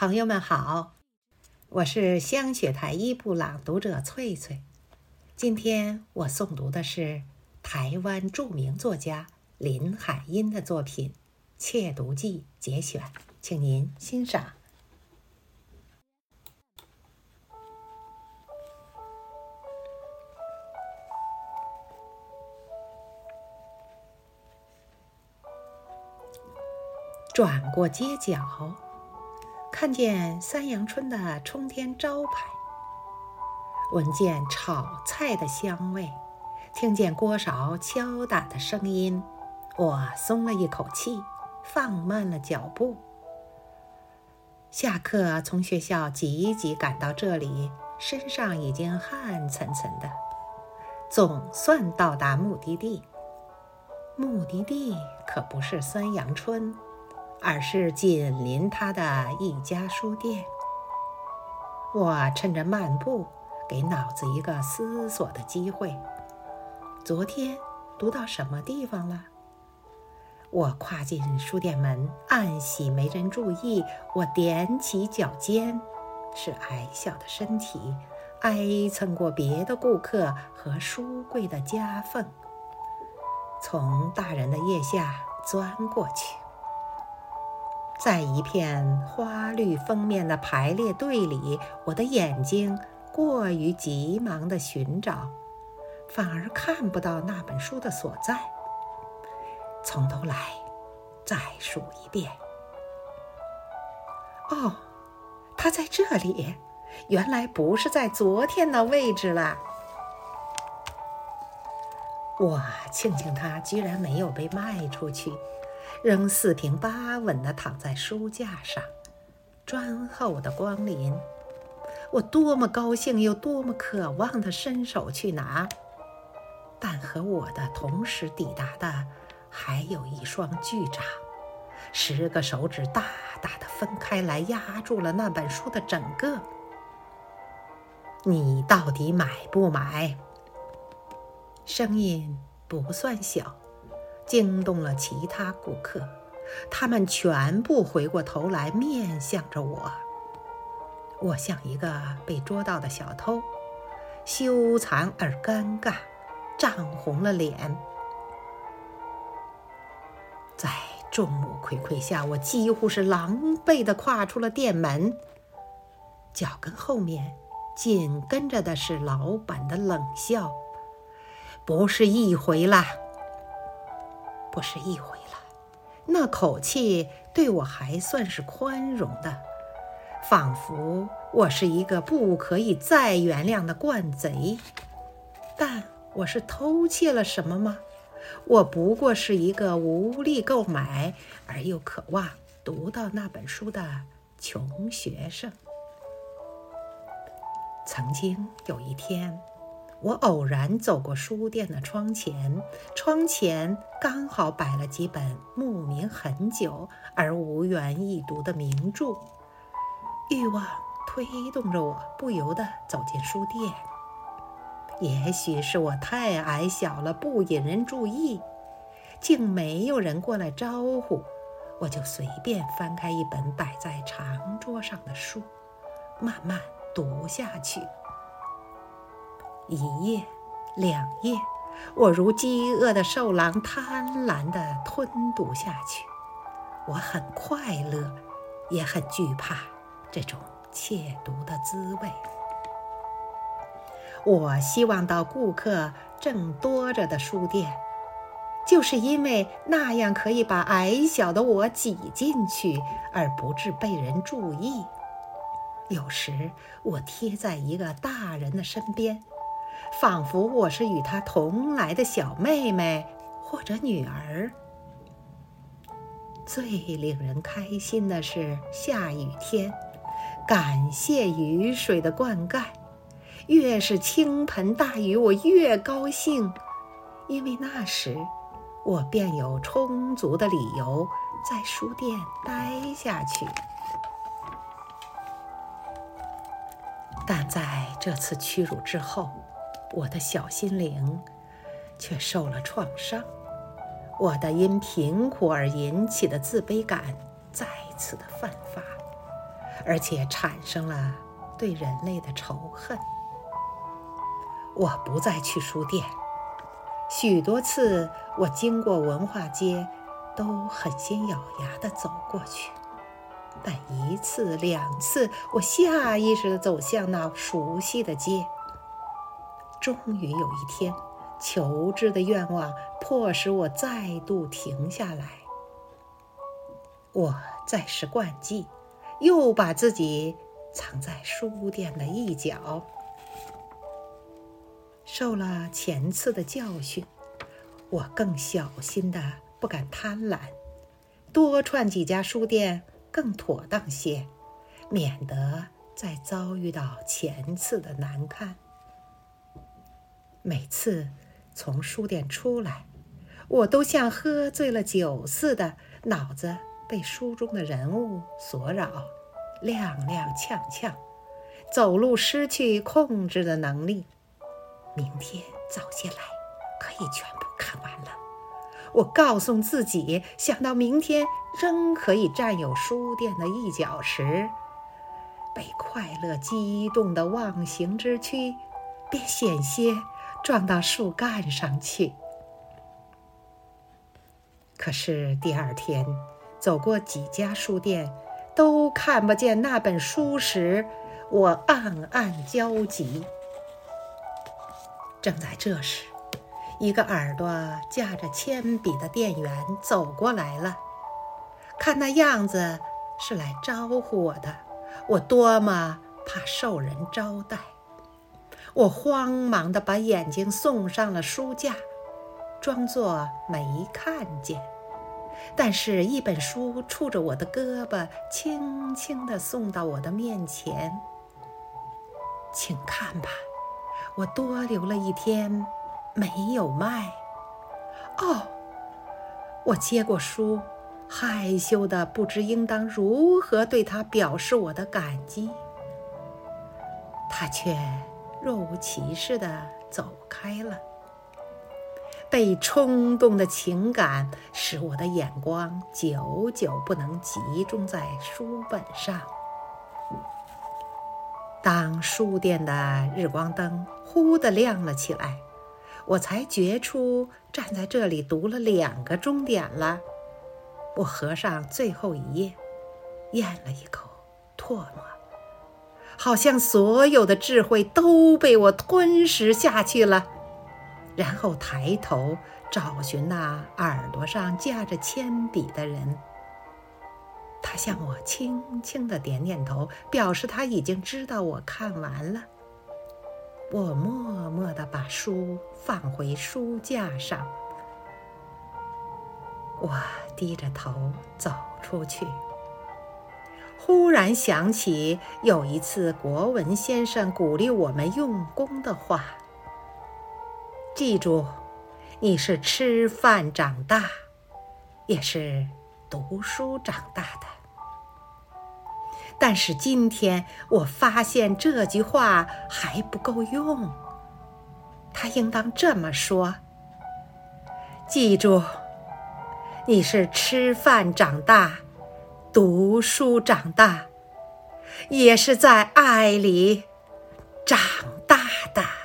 朋友们好，我是香雪台一部朗读者翠翠。今天我诵读的是台湾著名作家林海音的作品《窃读记》节选，请您欣赏。转过街角，看见三阳春的冲天招牌，闻见炒菜的香味，听见锅勺敲打的声音，我松了一口气，放慢了脚步。下课从学校急急赶到这里，身上已经汗涔涔的，总算到达目的地。目的地可不是三阳春。而是紧邻他的一家书店。我趁着漫步，给脑子一个思索的机会。昨天读到什么地方了？我跨进书店门，暗喜没人注意。我踮起脚尖，是矮小的身体挨蹭过别的顾客和书柜的夹缝，从大人的腋下钻过去。在一片花绿封面的排列队里，我的眼睛过于急忙地寻找，反而看不到那本书的所在。从头来，再数一遍。哦，它在这里，原来不是在昨天的位置了。我庆幸它居然没有被卖出去。仍四平八稳地躺在书架上，专候的光临。我多么高兴，又多么渴望地伸手去拿，但和我的同时抵达的，还有一双巨掌，十个手指大大的分开来，压住了那本书的整个。你到底买不买？声音不算小。惊动了其他顾客，他们全部回过头来面向着我。我像一个被捉到的小偷，羞惭而尴尬，涨红了脸。在众目睽睽下，我几乎是狼狈地跨出了店门，脚跟后面紧跟着的是老板的冷笑：“不是一回了。”不是一回了，那口气对我还算是宽容的，仿佛我是一个不可以再原谅的惯贼。但我是偷窃了什么吗？我不过是一个无力购买而又渴望读到那本书的穷学生。曾经有一天。我偶然走过书店的窗前，窗前刚好摆了几本慕名很久而无缘一读的名著。欲望推动着我，不由得走进书店。也许是我太矮小了，不引人注意，竟没有人过来招呼，我就随便翻开一本摆在长桌上的书，慢慢读下去。一夜，两夜，我如饥饿的兽狼，贪婪地吞读下去。我很快乐，也很惧怕这种窃读的滋味。我希望到顾客正多着的书店，就是因为那样可以把矮小的我挤进去，而不致被人注意。有时，我贴在一个大人的身边。仿佛我是与他同来的小妹妹或者女儿。最令人开心的是下雨天，感谢雨水的灌溉。越是倾盆大雨，我越高兴，因为那时我便有充足的理由在书店待下去。但在这次屈辱之后，我的小心灵却受了创伤，我的因贫苦而引起的自卑感再次的泛发，而且产生了对人类的仇恨。我不再去书店，许多次我经过文化街，都狠心咬牙的走过去。但一次两次，我下意识地走向那熟悉的街。终于有一天，求知的愿望迫使我再度停下来。我再试惯技，又把自己藏在书店的一角。受了前次的教训，我更小心的不敢贪婪，多串几家书店。更妥当些，免得再遭遇到前次的难堪。每次从书店出来，我都像喝醉了酒似的，脑子被书中的人物所扰，踉踉跄跄，走路失去控制的能力。明天早些来，可以全部看完了。我告诉自己，想到明天仍可以占有书店的一角时，被快乐激动的忘形之躯，便险些撞到树干上去。可是第二天走过几家书店，都看不见那本书时，我暗暗焦急。正在这时。一个耳朵架着铅笔的店员走过来了，看那样子是来招呼我的。我多么怕受人招待，我慌忙地把眼睛送上了书架，装作没看见。但是，一本书触着我的胳膊，轻轻地送到我的面前。请看吧，我多留了一天。没有卖。哦，我接过书，害羞的不知应当如何对他表示我的感激。他却若无其事的走开了。被冲动的情感使我的眼光久久不能集中在书本上。当书店的日光灯忽地亮了起来。我才觉出站在这里读了两个钟点了。我合上最后一页，咽了一口唾沫，好像所有的智慧都被我吞噬下去了。然后抬头找寻那耳朵上架着铅笔的人，他向我轻轻的点点头，表示他已经知道我看完了。我默默地把书放回书架上。我低着头走出去，忽然想起有一次国文先生鼓励我们用功的话：“记住，你是吃饭长大，也是读书长大的。”但是今天我发现这句话还不够用，他应当这么说：记住，你是吃饭长大，读书长大，也是在爱里长大的。